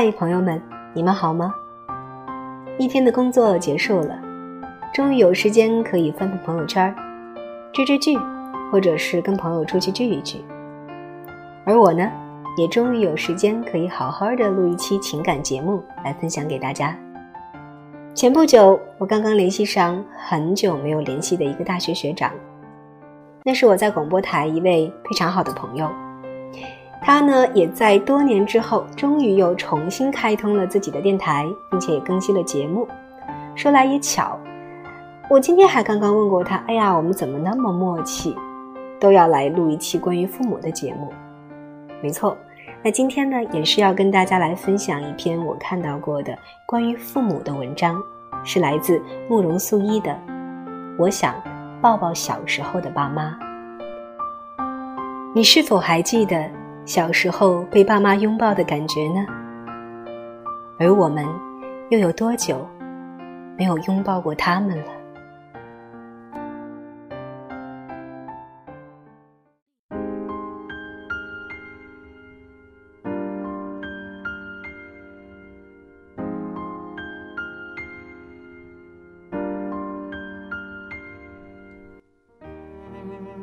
嗨，朋友们，你们好吗？一天的工作结束了，终于有时间可以翻翻朋友圈，追追剧，或者是跟朋友出去聚一聚。而我呢，也终于有时间可以好好的录一期情感节目来分享给大家。前不久，我刚刚联系上很久没有联系的一个大学学长，那是我在广播台一位非常好的朋友。他呢，也在多年之后，终于又重新开通了自己的电台，并且也更新了节目。说来也巧，我今天还刚刚问过他：“哎呀，我们怎么那么默契，都要来录一期关于父母的节目？”没错，那今天呢，也是要跟大家来分享一篇我看到过的关于父母的文章，是来自慕容素一的《我想抱抱小时候的爸妈》。你是否还记得？小时候被爸妈拥抱的感觉呢？而我们又有多久没有拥抱过他们了？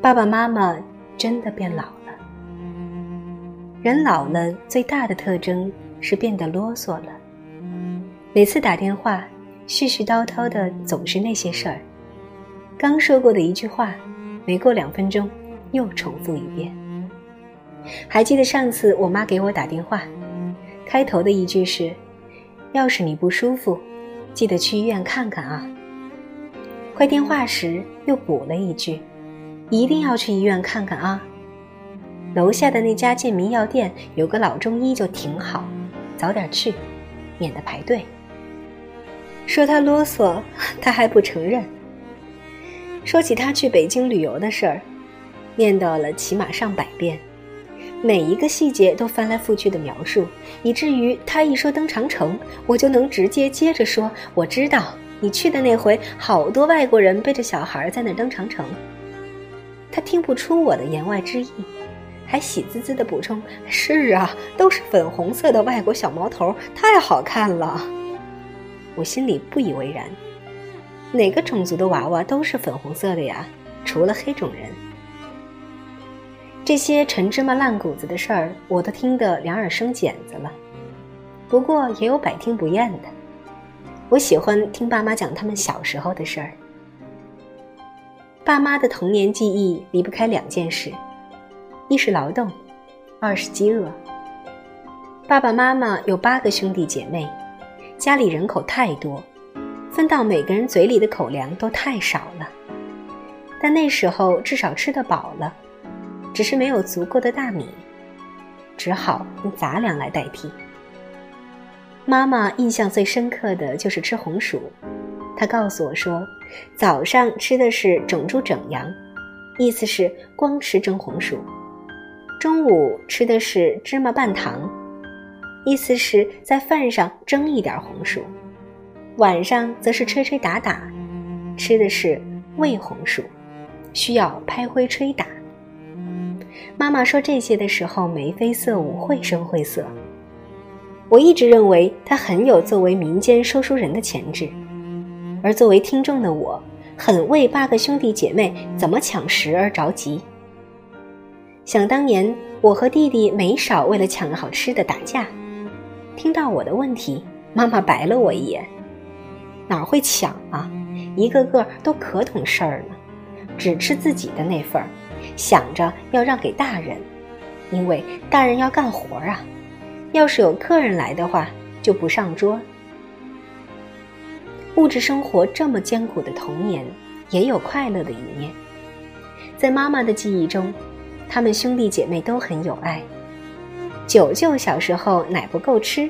爸爸妈妈真的变老。人老了，最大的特征是变得啰嗦了。每次打电话，絮絮叨叨的总是那些事儿。刚说过的一句话，没过两分钟又重复一遍。还记得上次我妈给我打电话，开头的一句是：“要是你不舒服，记得去医院看看啊。”挂电话时又补了一句：“一定要去医院看看啊。”楼下的那家健民药店有个老中医，就挺好，早点去，免得排队。说他啰嗦，他还不承认。说起他去北京旅游的事儿，念叨了起码上百遍，每一个细节都翻来覆去的描述，以至于他一说登长城，我就能直接接着说：“我知道你去的那回，好多外国人背着小孩在那登长城。”他听不出我的言外之意。还喜滋滋的补充：“是啊，都是粉红色的外国小毛头，太好看了。”我心里不以为然，哪个种族的娃娃都是粉红色的呀？除了黑种人。这些陈芝麻烂谷子的事儿，我都听得两耳生茧子了。不过也有百听不厌的。我喜欢听爸妈讲他们小时候的事儿。爸妈的童年记忆离不开两件事。一是劳动，二是饥饿。爸爸妈妈有八个兄弟姐妹，家里人口太多，分到每个人嘴里的口粮都太少了。但那时候至少吃得饱了，只是没有足够的大米，只好用杂粮来代替。妈妈印象最深刻的就是吃红薯，她告诉我说，早上吃的是整猪整羊，意思是光吃蒸红薯。中午吃的是芝麻拌糖，意思是在饭上蒸一点红薯；晚上则是吹吹打打，吃的是味红薯，需要拍灰吹打。妈妈说这些的时候眉飞色舞，绘声绘色。我一直认为她很有作为民间说书人的潜质，而作为听众的我，很为八个兄弟姐妹怎么抢食而着急。想当年，我和弟弟没少为了抢好吃的打架。听到我的问题，妈妈白了我一眼：“哪会抢啊？一个个都可懂事儿呢，只吃自己的那份儿，想着要让给大人，因为大人要干活啊。要是有客人来的话，就不上桌。”物质生活这么艰苦的童年，也有快乐的一面。在妈妈的记忆中。他们兄弟姐妹都很有爱。九舅小时候奶不够吃，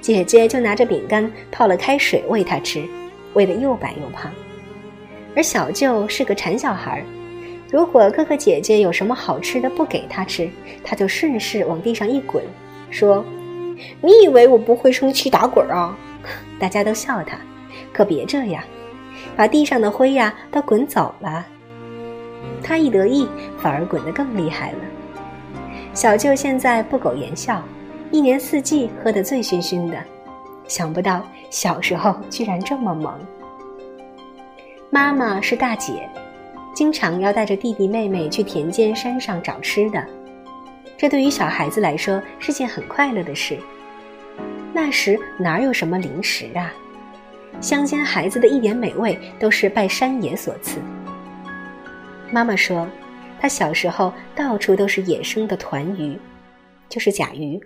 姐姐就拿着饼干泡了开水喂他吃，喂得又白又胖。而小舅是个馋小孩，如果哥哥姐姐有什么好吃的不给他吃，他就顺势往地上一滚，说：“你以为我不会生气打滚啊？” 大家都笑他，可别这样，把地上的灰呀都滚走了。他一得意，反而滚得更厉害了。小舅现在不苟言笑，一年四季喝得醉醺醺的，想不到小时候居然这么萌。妈妈是大姐，经常要带着弟弟妹妹去田间山上找吃的，这对于小孩子来说是件很快乐的事。那时哪有什么零食啊？乡间孩子的一点美味都是拜山野所赐。妈妈说，她小时候到处都是野生的团鱼，就是甲鱼。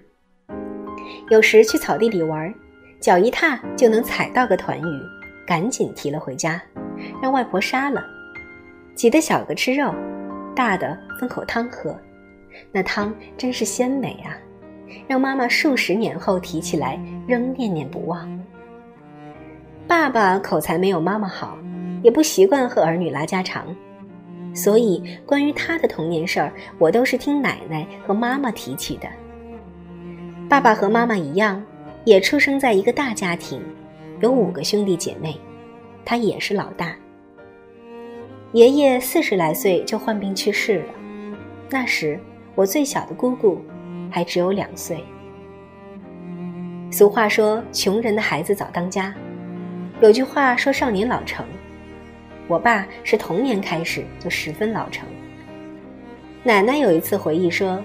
有时去草地里玩，脚一踏就能踩到个团鱼，赶紧提了回家，让外婆杀了，挤得小个吃肉，大的分口汤喝，那汤真是鲜美啊，让妈妈数十年后提起来仍念念不忘。爸爸口才没有妈妈好，也不习惯和儿女拉家常，所以关于他的童年事儿，我都是听奶奶和妈妈提起的。爸爸和妈妈一样，也出生在一个大家庭，有五个兄弟姐妹，他也是老大。爷爷四十来岁就患病去世了，那时我最小的姑姑还只有两岁。俗话说：“穷人的孩子早当家。”有句话说：“少年老成。”我爸是童年开始就十分老成。奶奶有一次回忆说。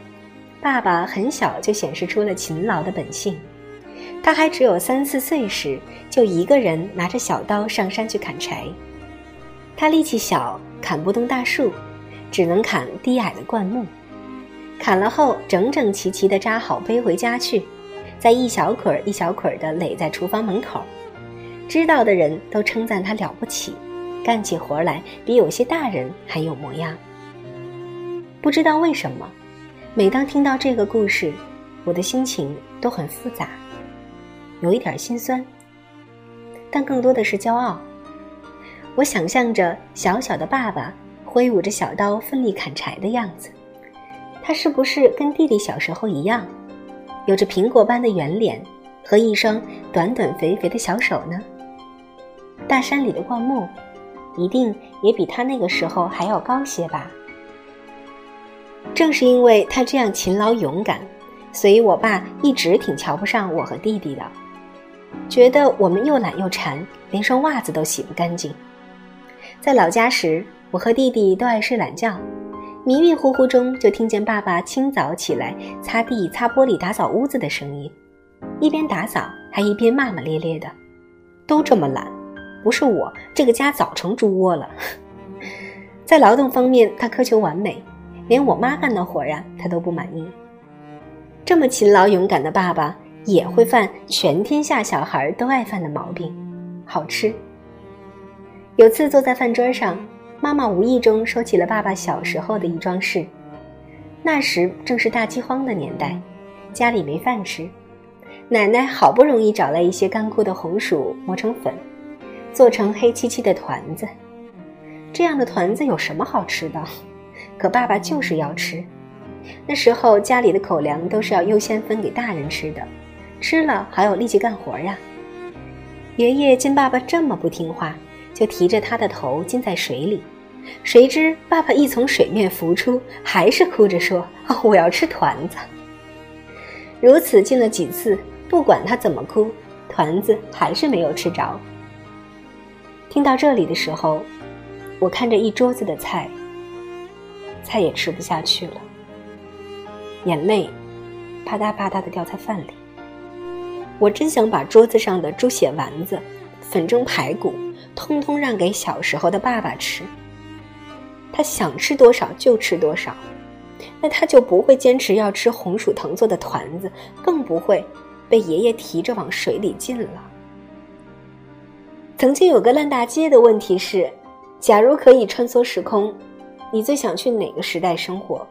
爸爸很小就显示出了勤劳的本性，他还只有三四岁时，就一个人拿着小刀上山去砍柴。他力气小，砍不动大树，只能砍低矮的灌木。砍了后，整整齐齐地扎好，背回家去，再一小捆儿一小捆儿地垒在厨房门口。知道的人都称赞他了不起，干起活来比有些大人还有模样。不知道为什么。每当听到这个故事，我的心情都很复杂，有一点心酸，但更多的是骄傲。我想象着小小的爸爸挥舞着小刀奋力砍柴的样子，他是不是跟弟弟小时候一样，有着苹果般的圆脸和一双短短肥肥的小手呢？大山里的灌木，一定也比他那个时候还要高些吧？正是因为他这样勤劳勇敢，所以我爸一直挺瞧不上我和弟弟的，觉得我们又懒又馋，连双袜子都洗不干净。在老家时，我和弟弟都爱睡懒觉，迷迷糊糊中就听见爸爸清早起来擦地、擦玻璃、打扫屋子的声音，一边打扫还一边骂骂咧咧的：“都这么懒，不是我，这个家早成猪窝了。”在劳动方面，他苛求完美。连我妈干的活呀，他都不满意。这么勤劳勇敢的爸爸，也会犯全天下小孩都爱犯的毛病——好吃。有次坐在饭桌上，妈妈无意中说起了爸爸小时候的一桩事。那时正是大饥荒的年代，家里没饭吃，奶奶好不容易找来一些干枯的红薯，磨成粉，做成黑漆漆的团子。这样的团子有什么好吃的？可爸爸就是要吃，那时候家里的口粮都是要优先分给大人吃的，吃了还有力气干活呀。爷爷见爸爸这么不听话，就提着他的头浸在水里，谁知爸爸一从水面浮出，还是哭着说：“我要吃团子。”如此浸了几次，不管他怎么哭，团子还是没有吃着。听到这里的时候，我看着一桌子的菜。菜也吃不下去了，眼泪啪嗒啪嗒的掉在饭里。我真想把桌子上的猪血丸子、粉蒸排骨，通通让给小时候的爸爸吃。他想吃多少就吃多少，那他就不会坚持要吃红薯藤做的团子，更不会被爷爷提着往水里浸了。曾经有个烂大街的问题是：假如可以穿梭时空。你最想去哪个时代生活？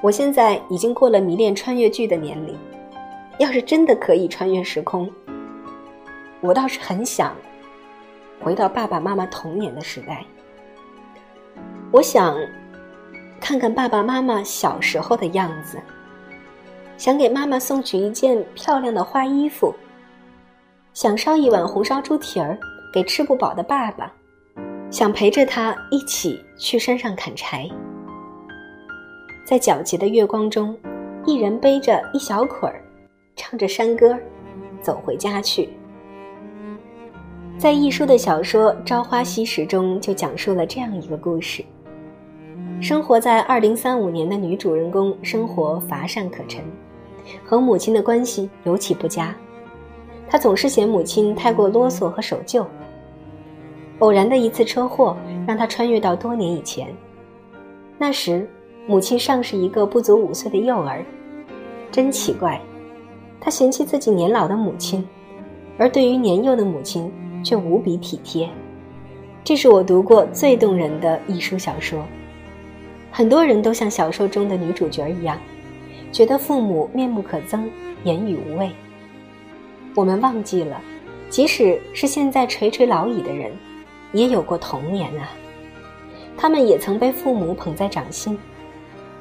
我现在已经过了迷恋穿越剧的年龄，要是真的可以穿越时空，我倒是很想回到爸爸妈妈童年的时代。我想看看爸爸妈妈小时候的样子，想给妈妈送去一件漂亮的花衣服，想烧一碗红烧猪蹄儿给吃不饱的爸爸。想陪着他一起去山上砍柴，在皎洁的月光中，一人背着一小捆儿，唱着山歌，走回家去。在一书的小说《朝花夕拾》中，就讲述了这样一个故事：生活在二零三五年的女主人公，生活乏善可陈，和母亲的关系尤其不佳。他总是嫌母亲太过啰嗦和守旧。偶然的一次车祸，让他穿越到多年以前。那时，母亲尚是一个不足五岁的幼儿。真奇怪，他嫌弃自己年老的母亲，而对于年幼的母亲。却无比体贴，这是我读过最动人的一书小说。很多人都像小说中的女主角一样，觉得父母面目可憎，言语无味。我们忘记了，即使是现在垂垂老矣的人，也有过童年啊。他们也曾被父母捧在掌心，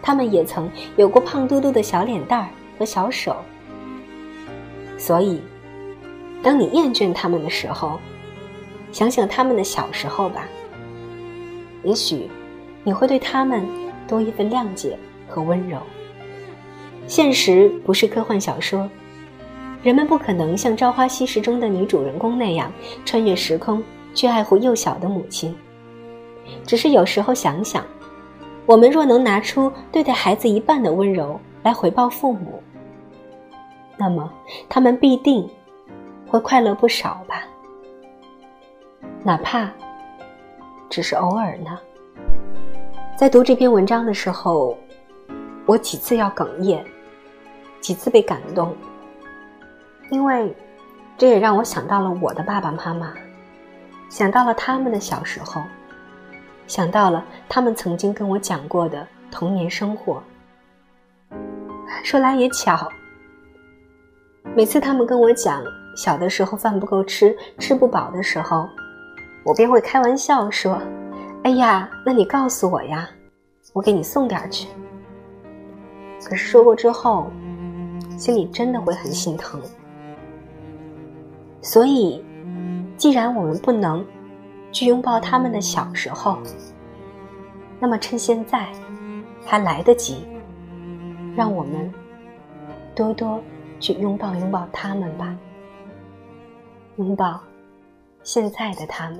他们也曾有过胖嘟嘟的小脸蛋儿和小手。所以，当你厌倦他们的时候，想想他们的小时候吧，也许你会对他们多一份谅解和温柔。现实不是科幻小说，人们不可能像《朝花夕拾》中的女主人公那样穿越时空去爱护幼小的母亲。只是有时候想想，我们若能拿出对待孩子一半的温柔来回报父母，那么他们必定会快乐不少吧。哪怕只是偶尔呢。在读这篇文章的时候，我几次要哽咽，几次被感动，因为这也让我想到了我的爸爸妈妈，想到了他们的小时候，想到了他们曾经跟我讲过的童年生活。说来也巧，每次他们跟我讲小的时候饭不够吃、吃不饱的时候。我便会开玩笑说：“哎呀，那你告诉我呀，我给你送点去。”可是说过之后，心里真的会很心疼。所以，既然我们不能去拥抱他们的小时候，那么趁现在还来得及，让我们多多去拥抱拥抱他们吧，拥抱。现在的他们。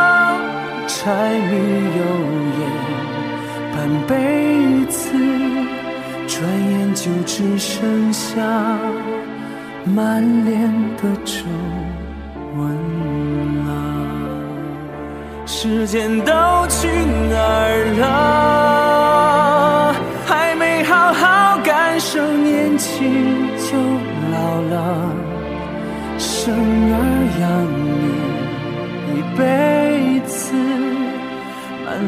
柴米油盐半辈子，转眼就只剩下满脸的皱纹了。时间都去哪儿了？还没好好感受年轻就老了，生儿养女一辈子，